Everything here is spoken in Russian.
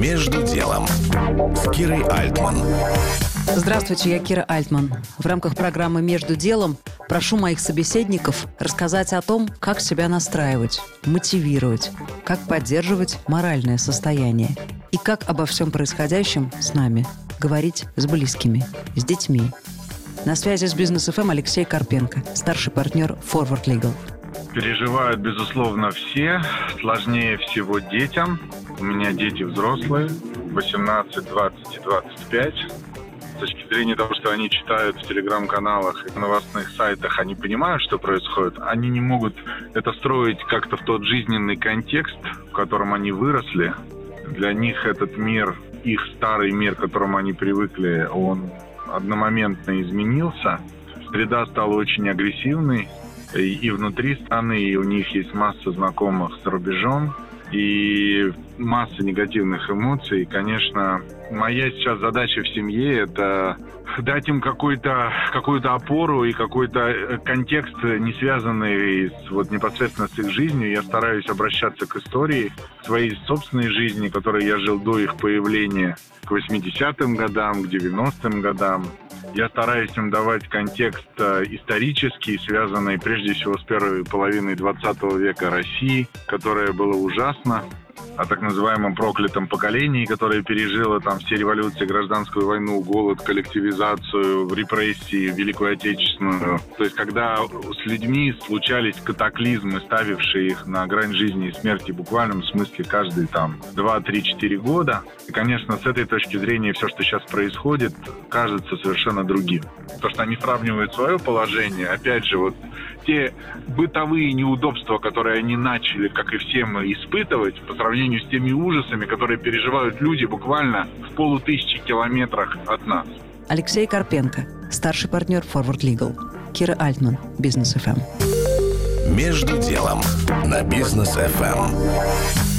Между делом с Кирой Альтман. Здравствуйте, я Кира Альтман. В рамках программы «Между делом» прошу моих собеседников рассказать о том, как себя настраивать, мотивировать, как поддерживать моральное состояние и как обо всем происходящем с нами говорить с близкими, с детьми. На связи с Бизнес ФМ Алексей Карпенко, старший партнер Forward Legal. Переживают, безусловно, все. Сложнее всего детям. У меня дети взрослые, 18, 20 и 25. С точки зрения того, что они читают в телеграм-каналах и новостных сайтах, они понимают, что происходит. Они не могут это строить как-то в тот жизненный контекст, в котором они выросли. Для них этот мир, их старый мир, к которому они привыкли, он одномоментно изменился. Среда стала очень агрессивной, и внутри страны, и у них есть масса знакомых за рубежом, и масса негативных эмоций. Конечно, моя сейчас задача в семье – это дать им какую-то какую опору и какой-то э, контекст, не связанный с, вот, непосредственно с их жизнью. Я стараюсь обращаться к истории своей собственной жизни, которой я жил до их появления, к 80-м годам, к 90-м годам. Я стараюсь им давать контекст э, исторический, связанный прежде всего с первой половиной 20 века России, которая была ужасна о так называемом проклятом поколении, которое пережило там все революции, гражданскую войну, голод, коллективизацию, репрессии, Великую Отечественную. То есть когда с людьми случались катаклизмы, ставившие их на грань жизни и смерти в буквальном смысле каждые там 2, 3, 4 года. И, конечно, с этой точки зрения все, что сейчас происходит, кажется совершенно другим. То, что они сравнивают свое положение, опять же, вот те бытовые неудобства, которые они начали, как и все мы, испытывать по сравнению с теми ужасами, которые переживают люди буквально в полутысячи километрах от нас. Алексей Карпенко, старший партнер Forward Legal. Кира Альтман, Бизнес ФМ. Между делом на Бизнес ФМ.